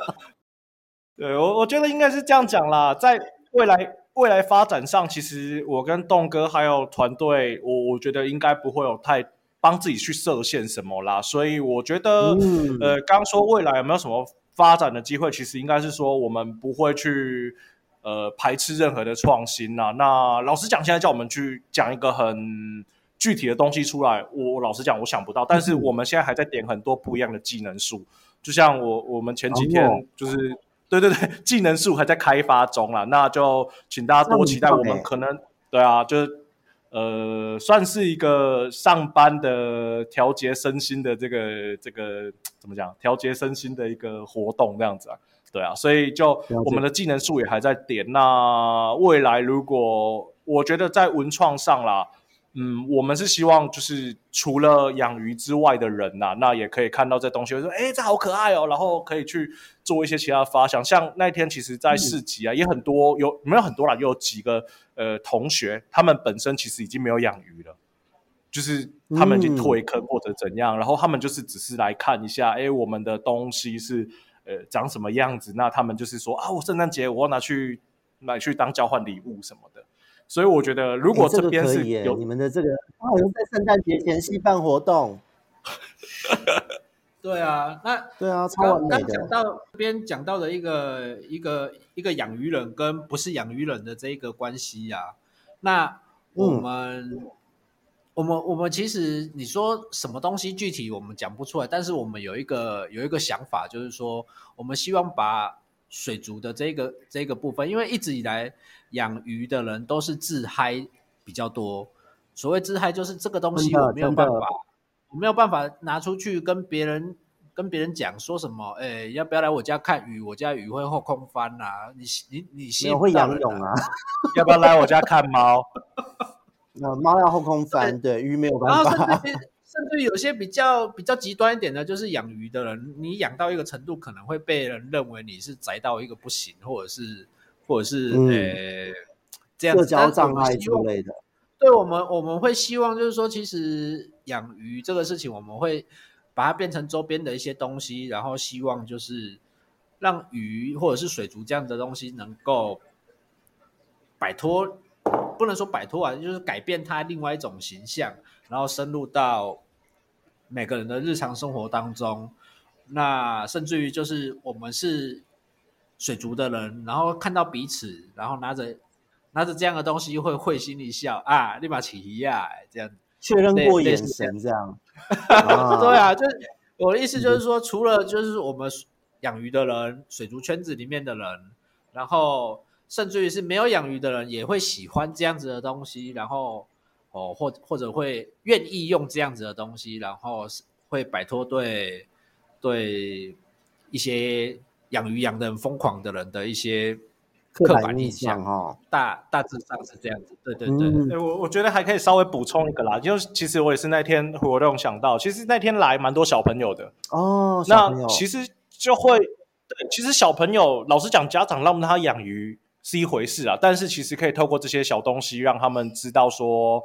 对我我觉得应该是这样讲啦，在未来未来发展上，其实我跟栋哥还有团队，我我觉得应该不会有太帮自己去设限什么啦，所以我觉得，嗯、呃，刚刚说未来有没有什么？发展的机会其实应该是说，我们不会去呃排斥任何的创新呐、啊。那老实讲，现在叫我们去讲一个很具体的东西出来，我老实讲，我想不到。但是我们现在还在点很多不一样的技能树，就像我我们前几天就是、哦、对对对，技能树还在开发中啦。那就请大家多期待，我们可能对啊，就是。呃，算是一个上班的调节身心的这个这个怎么讲？调节身心的一个活动这样子啊，对啊，所以就我们的技能树也还在点。那未来如果我觉得在文创上啦，嗯，我们是希望就是除了养鱼之外的人呐、啊，那也可以看到这东西，说哎，这好可爱哦，然后可以去做一些其他的发想。像那天其实，在市集啊，嗯、也很多有没有很多啦，有几个呃同学，他们本身其实已经没有养鱼了，就是他们已经退坑或者怎样，嗯、然后他们就是只是来看一下，哎，我们的东西是呃长什么样子。那他们就是说啊，我圣诞节我要拿去买去当交换礼物什么的。所以我觉得，如果这边是有、你们的这个，好像在圣诞节前夕办活动。对啊，那对啊，超完美的。刚讲到这边讲到的一个一个一个养鱼人跟不是养鱼人的这一个关系啊，那我们、嗯、我们我们其实你说什么东西具体我们讲不出来，但是我们有一个有一个想法，就是说我们希望把水族的这个这个部分，因为一直以来。养鱼的人都是自嗨比较多。所谓自嗨，就是这个东西我没有办法，我没有办法拿出去跟别人跟别人讲说什么。哎、欸，要不要来我家看鱼？我家鱼会后空翻啊！你你你先会游泳啊？要不要来我家看猫？那猫要后空翻，对，对鱼没有办法。甚至有些比较比较极端一点的，就是养鱼的人，你养到一个程度，可能会被人认为你是宅到一个不行，或者是。或者是呃、嗯欸，这样子，社交障碍之类的。对我们，我们会希望就是说，其实养鱼这个事情，我们会把它变成周边的一些东西，然后希望就是让鱼或者是水族这样的东西能够摆脱，不能说摆脱啊，就是改变它另外一种形象，然后深入到每个人的日常生活当中。那甚至于就是我们是。水族的人，然后看到彼此，然后拿着拿着这样的东西，会会心一笑啊，立马起疑啊，这样确认过眼神，这样。对啊，就是我的意思，就是说，除了就是我们养鱼的人，水族圈子里面的人，然后甚至于是没有养鱼的人，也会喜欢这样子的东西，然后哦，或或者会愿意用这样子的东西，然后会摆脱对对一些。养鱼养的很疯狂的人的一些刻板印象哈，大大致上是这样子。对对对，嗯、我我觉得还可以稍微补充一个啦，就是其实我也是那天活动想到，其实那天来蛮多小朋友的哦。那其实就会，对，其实小朋友老实讲，家长让他养鱼是一回事啊，但是其实可以透过这些小东西让他们知道说，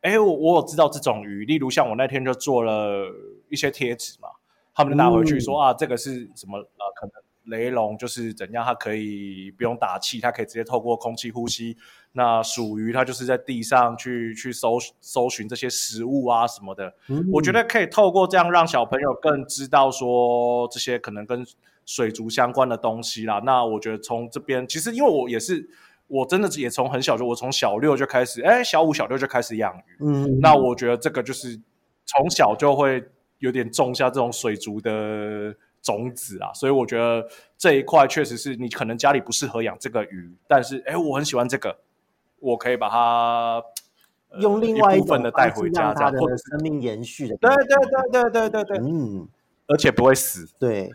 哎，我我有知道这种鱼，例如像我那天就做了一些贴纸嘛，他们就拿回去说、嗯、啊，这个是什么呃？可能。雷龙就是怎样，它可以不用打气，它可以直接透过空气呼吸。那鼠鱼它就是在地上去去搜搜寻这些食物啊什么的。嗯、我觉得可以透过这样让小朋友更知道说这些可能跟水族相关的东西啦。那我觉得从这边其实因为我也是，我真的也从很小就我从小六就开始，哎，小五小六就开始养鱼。嗯，那我觉得这个就是从小就会有点种下这种水族的。种子啊，所以我觉得这一块确实是你可能家里不适合养这个鱼，但是哎，我很喜欢这个，我可以把它、呃、用另外一部分的带回家，这样或者生命延续的。对对对对对对对，嗯，而且不会死。对，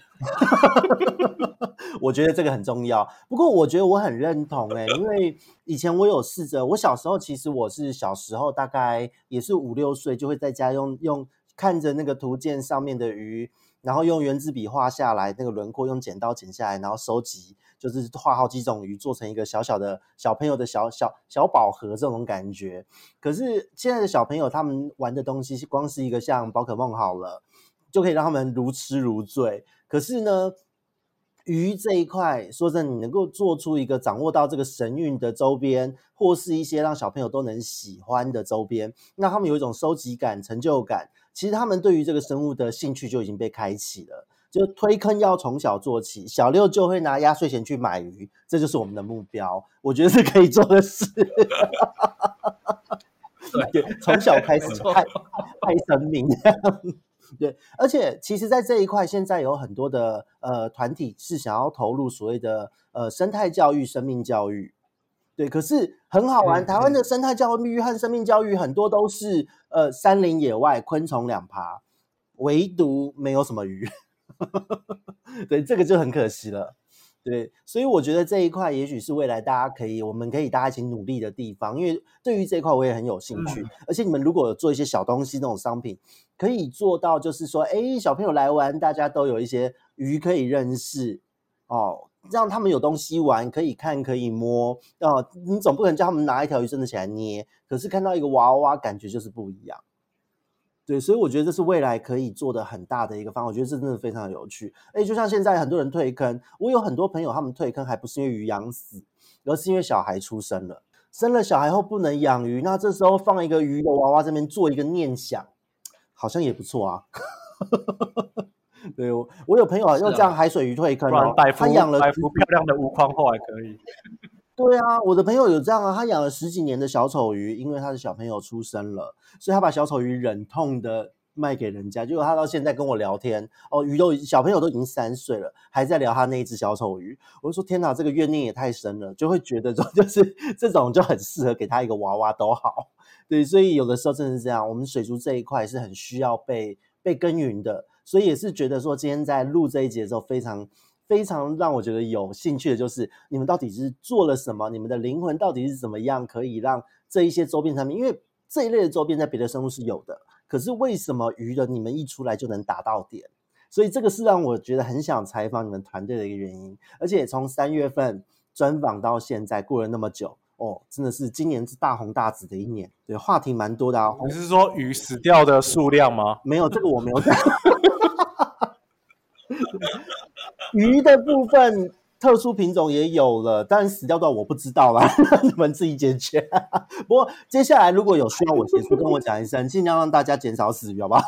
我觉得这个很重要。不过我觉得我很认同哎、欸，因为以前我有试着，我小时候其实我是小时候大概也是五六岁，就会在家用用看着那个图鉴上面的鱼。然后用原子笔画下来那个轮廓，用剪刀剪下来，然后收集，就是画好几种鱼，做成一个小小的小朋友的小小小宝盒这种感觉。可是现在的小朋友他们玩的东西，光是一个像宝可梦好了，就可以让他们如痴如醉。可是呢，鱼这一块，说真的，你能够做出一个掌握到这个神韵的周边，或是一些让小朋友都能喜欢的周边，那他们有一种收集感、成就感。其实他们对于这个生物的兴趣就已经被开启了，就推坑要从小做起，小六就会拿压岁钱去买鱼，这就是我们的目标。我觉得是可以做的事。对，从小开始 爱爱生命。对，而且其实，在这一块，现在有很多的呃团体是想要投入所谓的呃生态教育、生命教育。对，可是很好玩。台湾的生态教育和生命教育很多都是呃山林野外昆虫两爬，唯独没有什么鱼。对，这个就很可惜了。对，所以我觉得这一块也许是未来大家可以，我们可以大家一起努力的地方。因为对于这一块我也很有兴趣，嗯、而且你们如果有做一些小东西那种商品，可以做到就是说，哎，小朋友来玩，大家都有一些鱼可以认识哦，让他们有东西玩，可以看，可以摸。哦，你总不可能叫他们拿一条鱼真的起来捏，可是看到一个娃娃，感觉就是不一样。对，所以我觉得这是未来可以做的很大的一个方法，我觉得这真的非常有趣。哎，就像现在很多人退坑，我有很多朋友他们退坑还不是因为鱼养死，而是因为小孩出生了，生了小孩后不能养鱼，那这时候放一个鱼的娃娃这边做一个念想，好像也不错啊。对，我我有朋友啊，用这样海水鱼退坑，哦，他养了幅漂亮的无框后还可以。对啊，我的朋友有这样啊，他养了十几年的小丑鱼，因为他的小朋友出生了，所以他把小丑鱼忍痛的卖给人家。结果他到现在跟我聊天，哦，鱼都小朋友都已经三岁了，还在聊他那一只小丑鱼。我就说天哪，这个怨念也太深了，就会觉得说 就是这种就很适合给他一个娃娃都好。对，所以有的时候真的是这样，我们水族这一块是很需要被被耕耘的，所以也是觉得说今天在录这一节的时候非常。非常让我觉得有兴趣的就是你们到底是做了什么？你们的灵魂到底是怎么样可以让这一些周边产品？因为这一类的周边在别的生物是有的，可是为什么鱼的你们一出来就能打到点？所以这个是让我觉得很想采访你们团队的一个原因。而且从三月份专访到现在过了那么久哦，真的是今年是大红大紫的一年，对，话题蛮多的啊。你是说鱼死掉的数量吗？没有，这个我没有讲。鱼的部分，特殊品种也有了，但死掉的我不知道啦，你们自己解决。不过接下来如果有需要我协助，跟我讲一声，尽量让大家减少死鱼，好不好？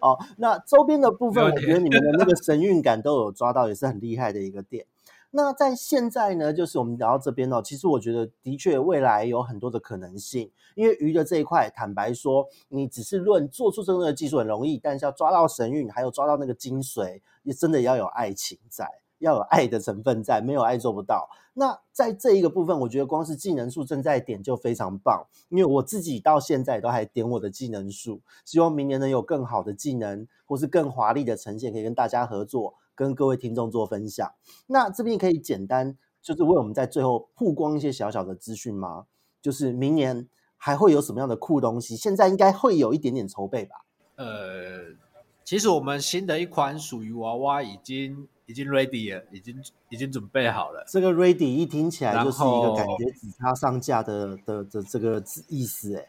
哦，那周边的部分，我觉得你们的那个神韵感都有抓到，也是很厉害的一个点。那在现在呢，就是我们聊到这边哦，其实我觉得的确未来有很多的可能性，因为鱼的这一块，坦白说，你只是论做出这个技术很容易，但是要抓到神韵，还有抓到那个精髓，也真的要有爱情在，要有爱的成分在，没有爱做不到。那在这一个部分，我觉得光是技能树正在点就非常棒，因为我自己到现在都还点我的技能树，希望明年能有更好的技能，或是更华丽的呈现，可以跟大家合作。跟各位听众做分享，那这边可以简单就是为我们在最后曝光一些小小的资讯吗？就是明年还会有什么样的酷东西？现在应该会有一点点筹备吧？呃，其实我们新的一款属于娃娃已经已经 ready 了，已经已经准备好了。这个 ready 一听起来就是一个感觉只差上架的的的这个意思哎，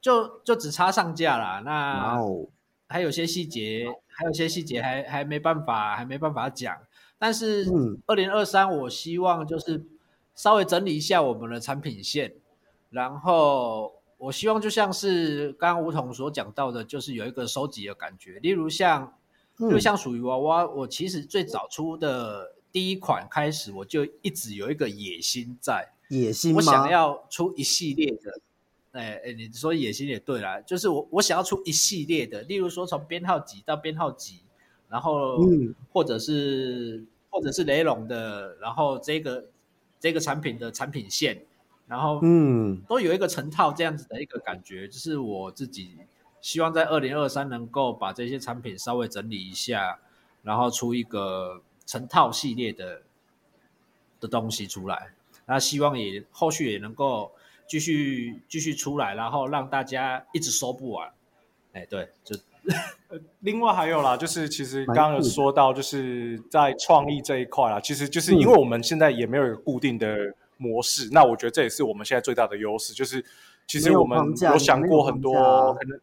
就就只差上架了。那还有些细节。还有些细节还还没办法，还没办法讲。但是，二零二三，我希望就是稍微整理一下我们的产品线，然后我希望就像是刚刚吴桐所讲到的，就是有一个收集的感觉。例如像，例如像属于娃娃，我其实最早出的第一款开始，我就一直有一个野心在，野心？我想要出一系列的。哎哎，你说野心也对啦，就是我我想要出一系列的，例如说从编号几到编号几，然后或者是、嗯、或者是雷龙的，然后这个这个产品的产品线，然后嗯，都有一个成套这样子的一个感觉，就是我自己希望在二零二三能够把这些产品稍微整理一下，然后出一个成套系列的的东西出来，那希望也后续也能够。继续继续出来，然后让大家一直收不完。哎，对，就另外还有啦，就是其实刚刚有说到，就是在创意这一块啦，其实就是因为我们现在也没有一个固定的模式，嗯、那我觉得这也是我们现在最大的优势，就是其实我们有想过很多，可能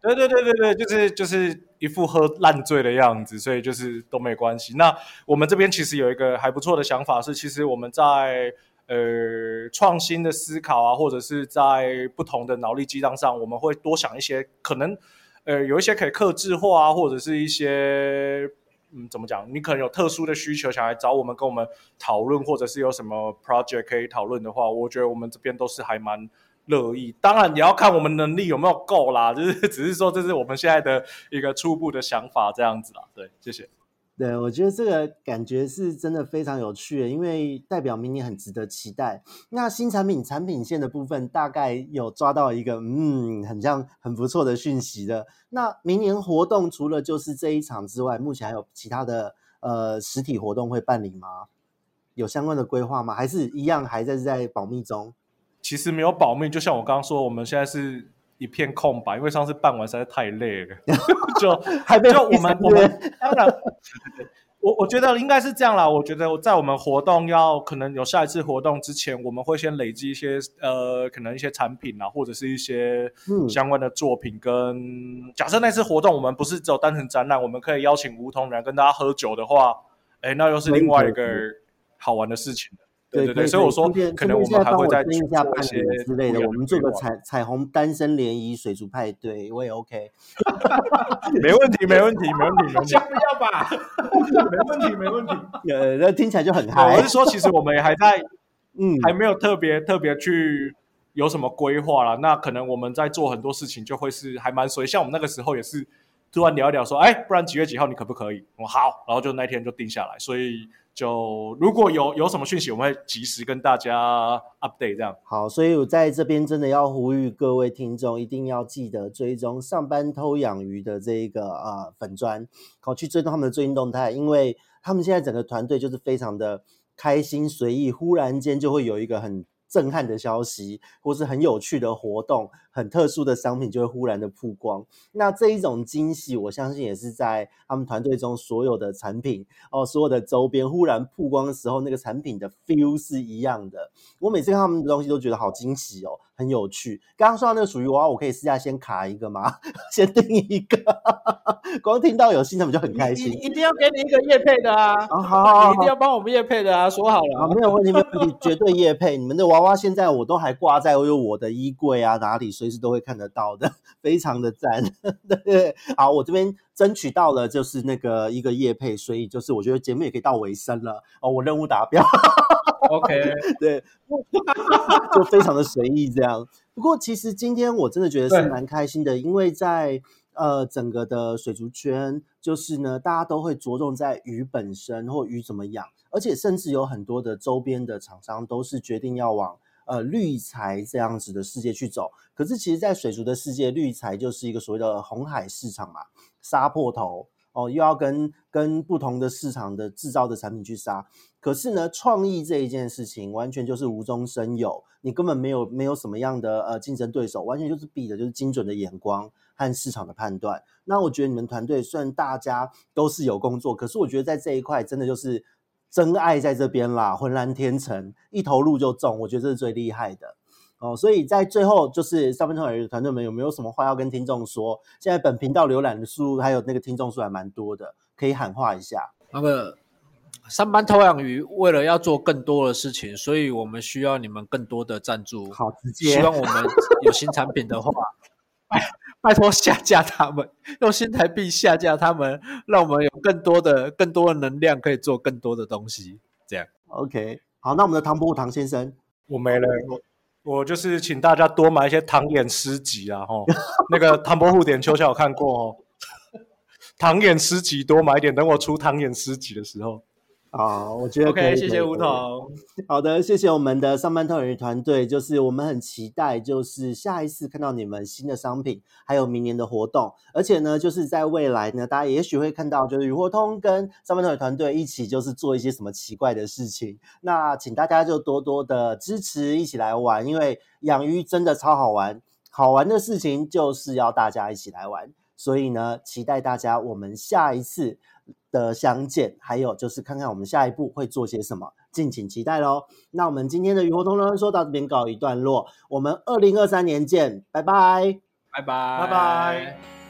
对对对对对，就是就是一副喝烂醉的样子，所以就是都没关系。那我们这边其实有一个还不错的想法是，其实我们在。呃，创新的思考啊，或者是在不同的脑力激荡上，我们会多想一些，可能呃有一些可以客制化啊，或者是一些嗯怎么讲，你可能有特殊的需求想来找我们跟我们讨论，或者是有什么 project 可以讨论的话，我觉得我们这边都是还蛮乐意。当然，你要看我们能力有没有够啦，就是只是说这是我们现在的一个初步的想法这样子啦。对，谢谢。对，我觉得这个感觉是真的非常有趣的，因为代表明年很值得期待。那新产品产品线的部分，大概有抓到一个嗯，很像很不错的讯息的。那明年活动除了就是这一场之外，目前还有其他的呃实体活动会办理吗？有相关的规划吗？还是一样还在在保密中？其实没有保密，就像我刚刚说，我们现在是一片空白，因为上次办完实在太累了，就还没有就我们我们当然。我我觉得应该是这样啦。我觉得在我们活动要可能有下一次活动之前，我们会先累积一些呃，可能一些产品啊，或者是一些相关的作品跟。跟假设那次活动我们不是只有单纯展览，我们可以邀请梧桐来跟大家喝酒的话，哎，那又是另外一个好玩的事情。对对对，所以我说可能我们还会再做一下半年之类的，我们做个彩彩虹单身联谊水族派对，我也 OK。没问题，没问题，没问题，先不要吧。没问题，没问题。呃，那听起来就很嗨。我是说，其实我们也还在，嗯，还没有特别特别去有什么规划啦。那可能我们在做很多事情，就会是还蛮随。像我们那个时候也是突然聊一聊，说，哎，不然几月几号你可不可以？我好，然后就那天就定下来，所以。就如果有有什么讯息，我们会及时跟大家 update 这样。好，所以我在这边真的要呼吁各位听众，一定要记得追踪上班偷养鱼的这一个呃粉砖，好去追踪他们的最新动态，因为他们现在整个团队就是非常的开心随意，忽然间就会有一个很。震撼的消息，或是很有趣的活动，很特殊的商品就会忽然的曝光。那这一种惊喜，我相信也是在他们团队中所有的产品哦，所有的周边忽然曝光的时候，那个产品的 feel 是一样的。我每次看他们的东西都觉得好惊喜哦，很有趣。刚刚说到那个属于娃娃，我可以私下先卡一个吗？先定一个。光听到有新产品就很开心。一定要给你一个业配的啊！好好好，你一定要帮我们业配的啊！说好了，啊没有问题，没有问题，绝对业配。你们的娃娃现在我都还挂在我有我的衣柜啊，哪里随时都会看得到的，非常的赞。对，好，我这边争取到了，就是那个一个业配，所以就是我觉得节目也可以到尾声了哦，我任务达标。OK，对，就非常的随意这样。不过其实今天我真的觉得是蛮开心的，因为在。呃，整个的水族圈就是呢，大家都会着重在鱼本身或鱼怎么养，而且甚至有很多的周边的厂商都是决定要往呃绿材这样子的世界去走。可是其实，在水族的世界，绿材就是一个所谓的红海市场嘛，杀破头哦，又要跟跟不同的市场的制造的产品去杀。可是呢，创意这一件事情完全就是无中生有，你根本没有没有什么样的呃竞争对手，完全就是比的就是精准的眼光。和市场的判断，那我觉得你们团队虽然大家都是有工作，可是我觉得在这一块真的就是真爱在这边啦，浑然天成，一投入就中，我觉得这是最厉害的哦。所以在最后，就是上班偷养鱼的团队们有没有什么话要跟听众说？现在本频道浏览的数还有那个听众数还蛮多的，可以喊话一下。那个上班偷养鱼为了要做更多的事情，所以我们需要你们更多的赞助。好，直接希望我们有新产品的话。拜托下架他们，用新台币下架他们，让我们有更多的、更多的能量，可以做更多的东西。这样，OK，好，那我们的唐伯虎唐先生，我没了，我我就是请大家多买一些唐演诗集啊，吼，那个唐伯虎点秋香有看过哦，唐演诗集多买点，等我出唐演诗集的时候。好，我觉得可以。OK，谢谢吴桐。好的，谢谢我们的上班偷养鱼团队。就是我们很期待，就是下一次看到你们新的商品，还有明年的活动。而且呢，就是在未来呢，大家也许会看到，就是雨活通跟上班偷养鱼团队一起，就是做一些什么奇怪的事情。那请大家就多多的支持，一起来玩，因为养鱼真的超好玩。好玩的事情就是要大家一起来玩。所以呢，期待大家我们下一次的相见，还有就是看看我们下一步会做些什么，敬请期待喽。那我们今天的鱼活通通说到这边告一段落，我们二零二三年见，拜拜，拜拜，拜拜。